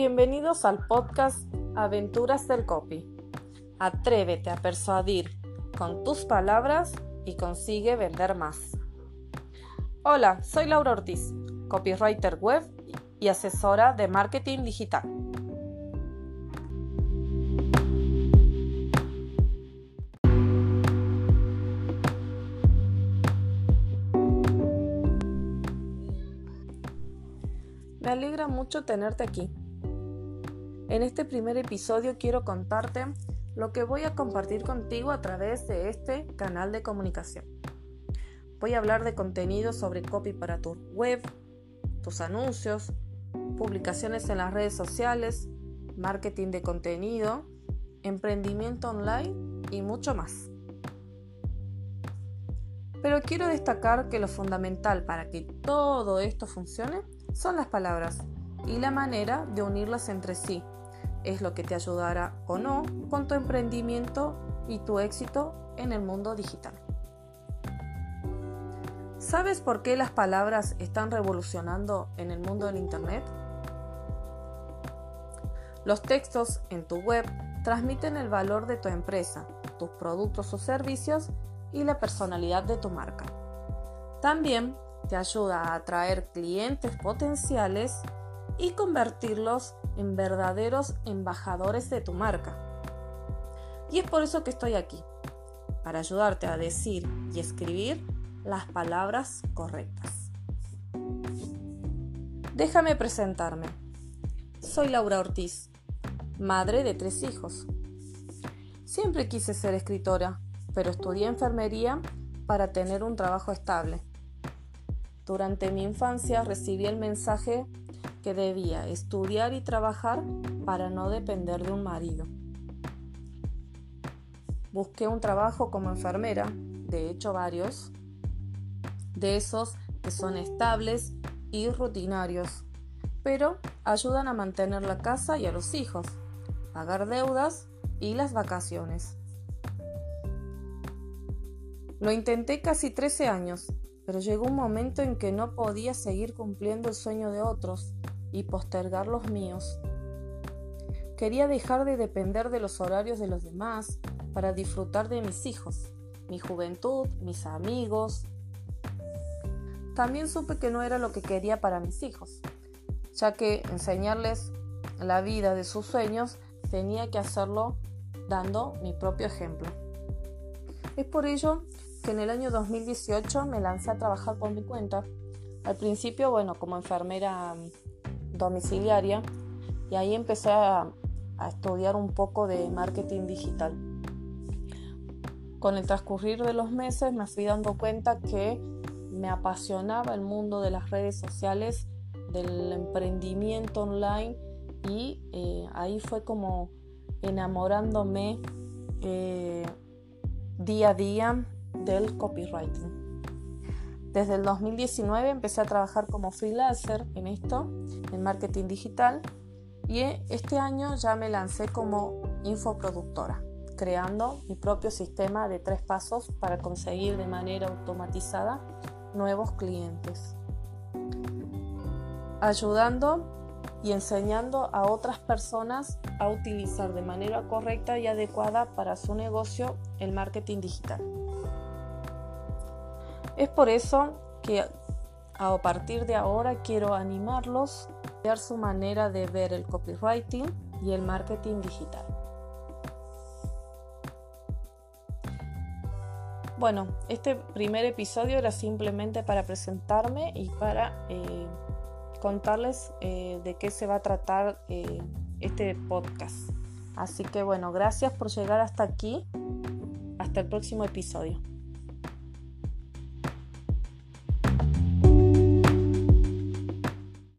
Bienvenidos al podcast Aventuras del Copy. Atrévete a persuadir con tus palabras y consigue vender más. Hola, soy Laura Ortiz, copywriter web y asesora de marketing digital. Me alegra mucho tenerte aquí. En este primer episodio quiero contarte lo que voy a compartir contigo a través de este canal de comunicación. Voy a hablar de contenido sobre copy para tu web, tus anuncios, publicaciones en las redes sociales, marketing de contenido, emprendimiento online y mucho más. Pero quiero destacar que lo fundamental para que todo esto funcione son las palabras y la manera de unirlas entre sí. Es lo que te ayudará o no con tu emprendimiento y tu éxito en el mundo digital. ¿Sabes por qué las palabras están revolucionando en el mundo del Internet? Los textos en tu web transmiten el valor de tu empresa, tus productos o servicios y la personalidad de tu marca. También te ayuda a atraer clientes potenciales y convertirlos en verdaderos embajadores de tu marca. Y es por eso que estoy aquí, para ayudarte a decir y escribir las palabras correctas. Déjame presentarme. Soy Laura Ortiz, madre de tres hijos. Siempre quise ser escritora, pero estudié enfermería para tener un trabajo estable. Durante mi infancia recibí el mensaje que debía estudiar y trabajar para no depender de un marido. Busqué un trabajo como enfermera, de hecho varios, de esos que son estables y rutinarios, pero ayudan a mantener la casa y a los hijos, pagar deudas y las vacaciones. Lo intenté casi 13 años, pero llegó un momento en que no podía seguir cumpliendo el sueño de otros y postergar los míos. Quería dejar de depender de los horarios de los demás para disfrutar de mis hijos, mi juventud, mis amigos. También supe que no era lo que quería para mis hijos, ya que enseñarles la vida de sus sueños tenía que hacerlo dando mi propio ejemplo. Es por ello que en el año 2018 me lancé a trabajar por mi cuenta. Al principio, bueno, como enfermera domiciliaria y ahí empecé a, estudiar un poco de marketing digital. Con el transcurrir de los meses me fui dando cuenta que me apasionaba el mundo de las redes sociales, del emprendimiento online y eh, ahí fue como enamorándome eh, día a día del copywriting. Desde el 2019 empecé a trabajar como freelancer en esto, en marketing digital, y este año ya me lancé como infoproductora, creando mi propio sistema de tres pasos para conseguir de manera automatizada nuevos clientes, ayudando y enseñando a otras personas a utilizar de manera correcta y adecuada para su negocio el marketing digital. Es por eso que a partir de ahora quiero animarlos a cambiar su manera de ver el copywriting y el marketing digital. Bueno, este primer episodio era simplemente para presentarme y para eh, contarles eh, de qué se va a tratar eh, este podcast. Así que bueno, gracias por llegar hasta aquí. Hasta el próximo episodio.